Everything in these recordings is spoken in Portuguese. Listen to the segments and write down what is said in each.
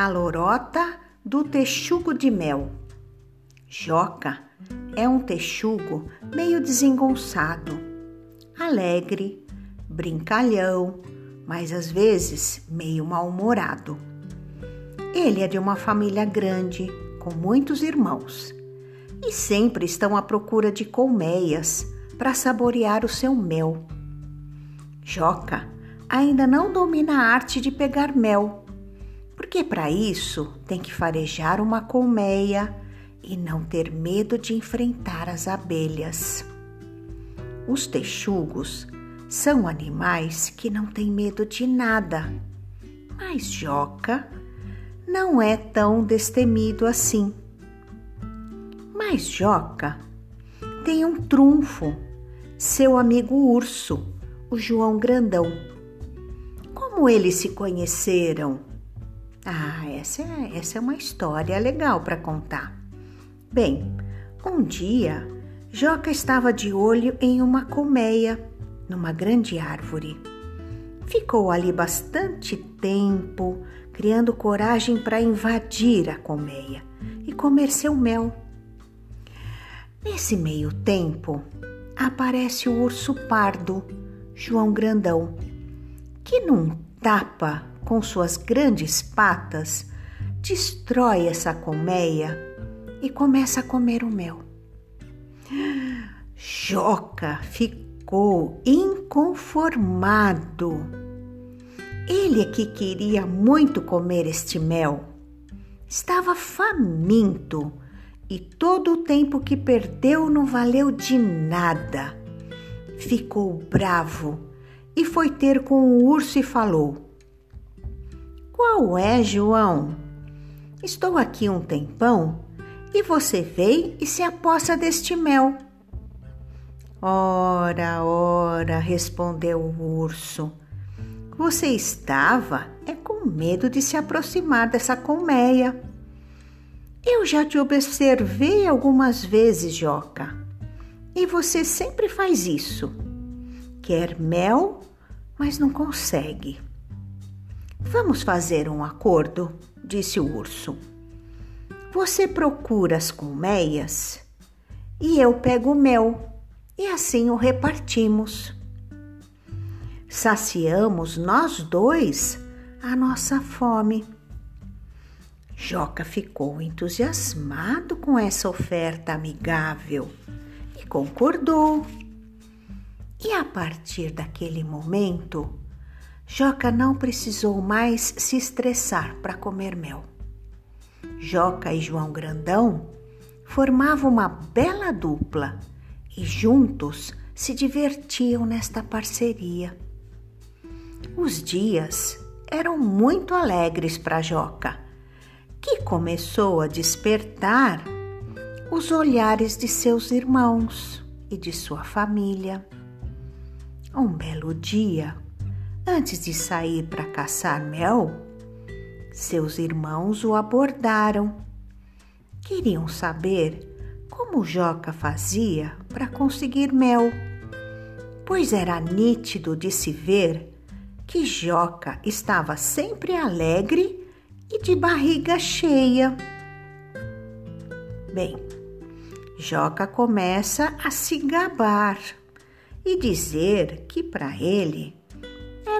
A lorota do texugo de mel. Joca é um texugo meio desengonçado, alegre, brincalhão, mas às vezes meio mal-humorado. Ele é de uma família grande, com muitos irmãos, e sempre estão à procura de colmeias para saborear o seu mel. Joca ainda não domina a arte de pegar mel, porque para isso tem que farejar uma colmeia e não ter medo de enfrentar as abelhas. Os texugos são animais que não têm medo de nada, mas Joca não é tão destemido assim. Mas Joca tem um trunfo, seu amigo urso, o João Grandão. Como eles se conheceram? Ah, essa é, essa é uma história legal para contar. Bem, um dia, Joca estava de olho em uma colmeia, numa grande árvore. Ficou ali bastante tempo, criando coragem para invadir a colmeia e comer seu mel. Nesse meio tempo, aparece o urso pardo, João Grandão, que num tapa com suas grandes patas, destrói essa colmeia e começa a comer o mel. Joca ficou inconformado. Ele é que queria muito comer este mel. Estava faminto e todo o tempo que perdeu não valeu de nada. Ficou bravo e foi ter com o urso e falou: qual é, João? Estou aqui um tempão e você veio e se aposta deste mel. Ora, ora, respondeu o urso. Você estava é com medo de se aproximar dessa colmeia. Eu já te observei algumas vezes, Joca, e você sempre faz isso. Quer mel, mas não consegue. Vamos fazer um acordo, disse o urso. Você procura as colmeias e eu pego o mel, e assim o repartimos. Saciamos nós dois a nossa fome. Joca ficou entusiasmado com essa oferta amigável e concordou. E a partir daquele momento, Joca não precisou mais se estressar para comer mel. Joca e João Grandão formavam uma bela dupla e juntos se divertiam nesta parceria. Os dias eram muito alegres para Joca, que começou a despertar os olhares de seus irmãos e de sua família. Um belo dia, Antes de sair para caçar mel, seus irmãos o abordaram. Queriam saber como Joca fazia para conseguir mel, pois era nítido de se ver que Joca estava sempre alegre e de barriga cheia. Bem, Joca começa a se gabar e dizer que para ele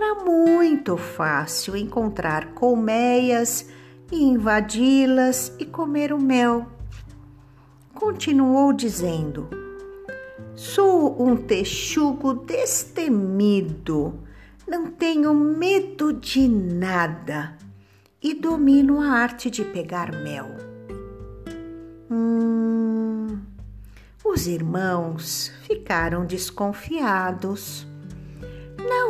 era muito fácil encontrar colmeias e invadi-las e comer o mel. Continuou dizendo: Sou um texugo destemido, não tenho medo de nada e domino a arte de pegar mel. Hum, os irmãos ficaram desconfiados.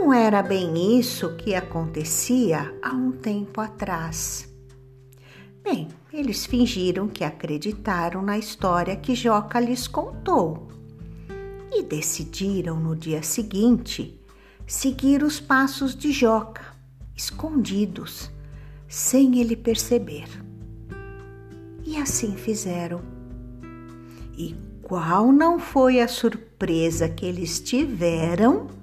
Não era bem isso que acontecia há um tempo atrás. Bem, eles fingiram que acreditaram na história que Joca lhes contou e decidiram no dia seguinte seguir os passos de Joca, escondidos, sem ele perceber. E assim fizeram. E qual não foi a surpresa que eles tiveram?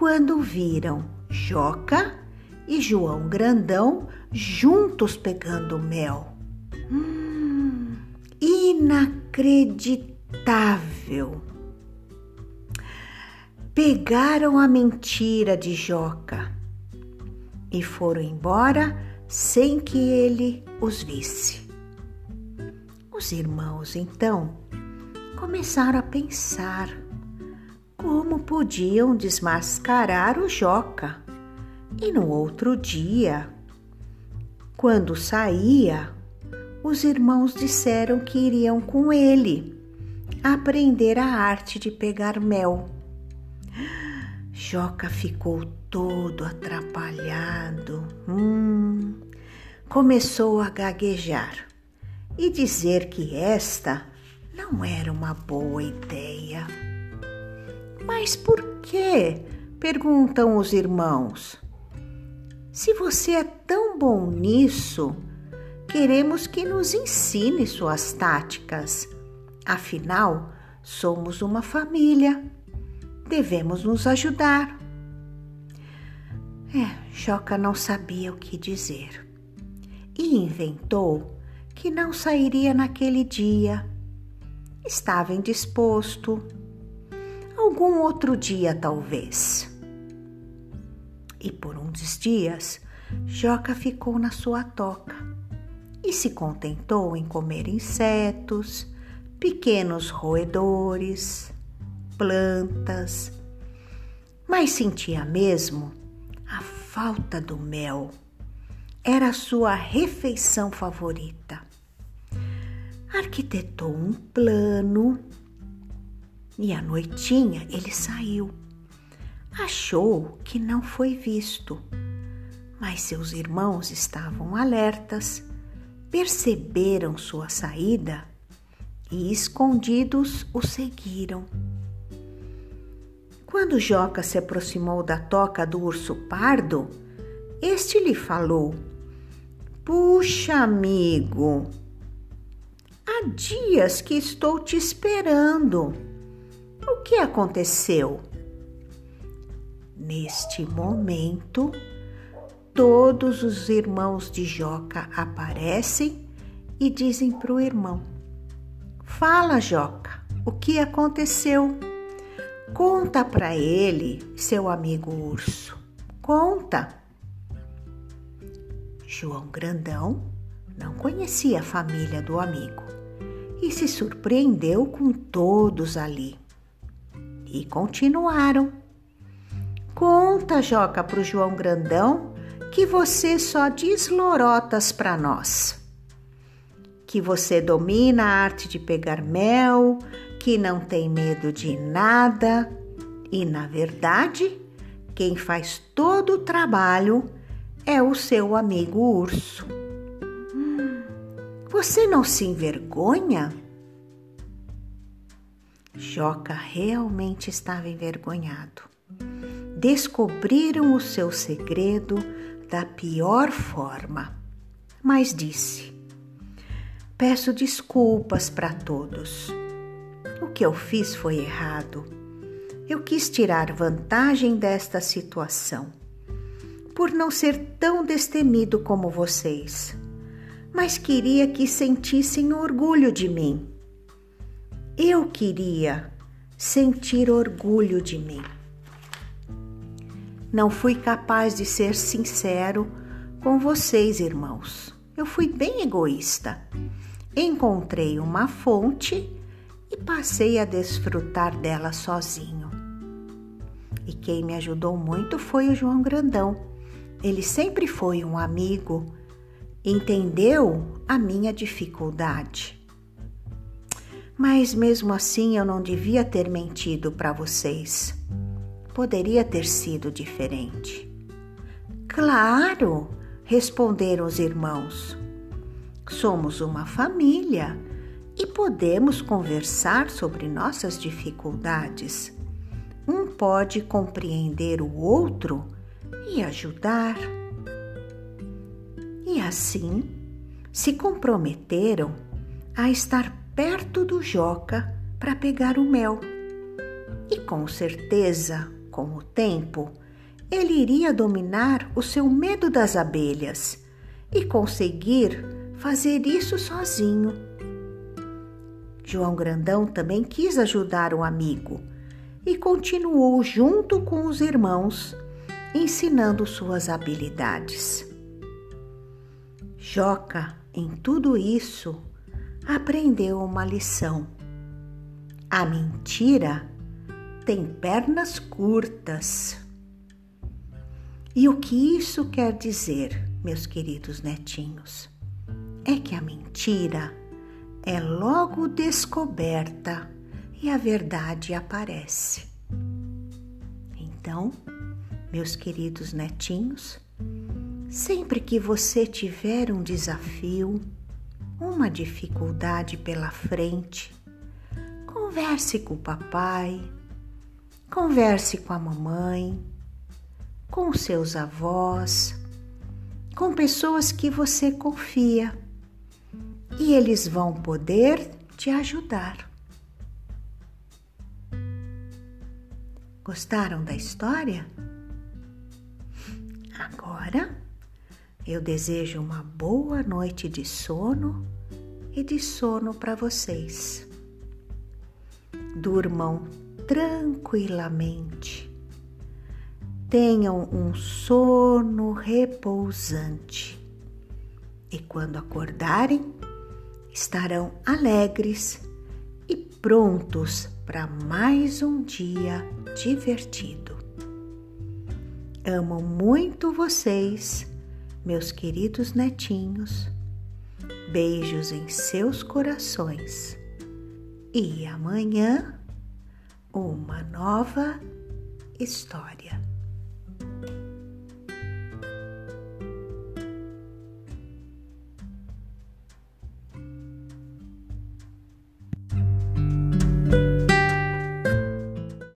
Quando viram Joca e João Grandão juntos pegando mel. Hum, inacreditável! Pegaram a mentira de Joca e foram embora sem que ele os visse. Os irmãos então começaram a pensar como podiam desmascarar o Joca. E no outro dia, quando saía, os irmãos disseram que iriam com ele aprender a arte de pegar mel. Joca ficou todo atrapalhado. Hum, começou a gaguejar e dizer que esta não era uma boa ideia. Mas por quê? perguntam os irmãos. Se você é tão bom nisso, queremos que nos ensine suas táticas. Afinal, somos uma família. Devemos nos ajudar. É, Joca não sabia o que dizer e inventou que não sairia naquele dia. Estava indisposto. Algum outro dia, talvez. E por uns dias, Joca ficou na sua toca e se contentou em comer insetos, pequenos roedores, plantas, mas sentia mesmo a falta do mel. Era a sua refeição favorita arquitetou um plano e à noitinha ele saiu. Achou que não foi visto, mas seus irmãos estavam alertas, perceberam sua saída e, escondidos, o seguiram. Quando Joca se aproximou da toca do urso pardo, este lhe falou: Puxa, amigo, Há dias que estou te esperando. O que aconteceu? Neste momento, todos os irmãos de Joca aparecem e dizem para o irmão: Fala, Joca, o que aconteceu? Conta para ele, seu amigo urso. Conta. João Grandão não conhecia a família do amigo e se surpreendeu com todos ali. E continuaram. Conta, Joca, para o João Grandão que você só diz lorotas para nós. Que você domina a arte de pegar mel, que não tem medo de nada e, na verdade, quem faz todo o trabalho é o seu amigo urso. Você não se envergonha? Joca realmente estava envergonhado. Descobriram o seu segredo da pior forma, mas disse: Peço desculpas para todos. O que eu fiz foi errado. Eu quis tirar vantagem desta situação, por não ser tão destemido como vocês mas queria que sentissem orgulho de mim. Eu queria sentir orgulho de mim. Não fui capaz de ser sincero com vocês, irmãos. Eu fui bem egoísta. Encontrei uma fonte e passei a desfrutar dela sozinho. E quem me ajudou muito foi o João Grandão. Ele sempre foi um amigo entendeu a minha dificuldade. Mas mesmo assim eu não devia ter mentido para vocês. Poderia ter sido diferente. Claro, responderam os irmãos. Somos uma família e podemos conversar sobre nossas dificuldades. Um pode compreender o outro e ajudar. E assim se comprometeram a estar perto do Joca para pegar o mel. E com certeza, com o tempo, ele iria dominar o seu medo das abelhas e conseguir fazer isso sozinho. João Grandão também quis ajudar o amigo e continuou junto com os irmãos, ensinando suas habilidades. Joca, em tudo isso, aprendeu uma lição. A mentira tem pernas curtas. E o que isso quer dizer, meus queridos netinhos? É que a mentira é logo descoberta e a verdade aparece. Então, meus queridos netinhos, sempre que você tiver um desafio, uma dificuldade pela frente, converse com o papai, converse com a mamãe, com seus avós, com pessoas que você confia e eles vão poder te ajudar. Gostaram da história? Agora eu desejo uma boa noite de sono e de sono para vocês. Durmam tranquilamente. Tenham um sono repousante. E quando acordarem, estarão alegres e prontos para mais um dia divertido. Amo muito vocês, meus queridos netinhos. Beijos em seus corações. E amanhã, uma nova história.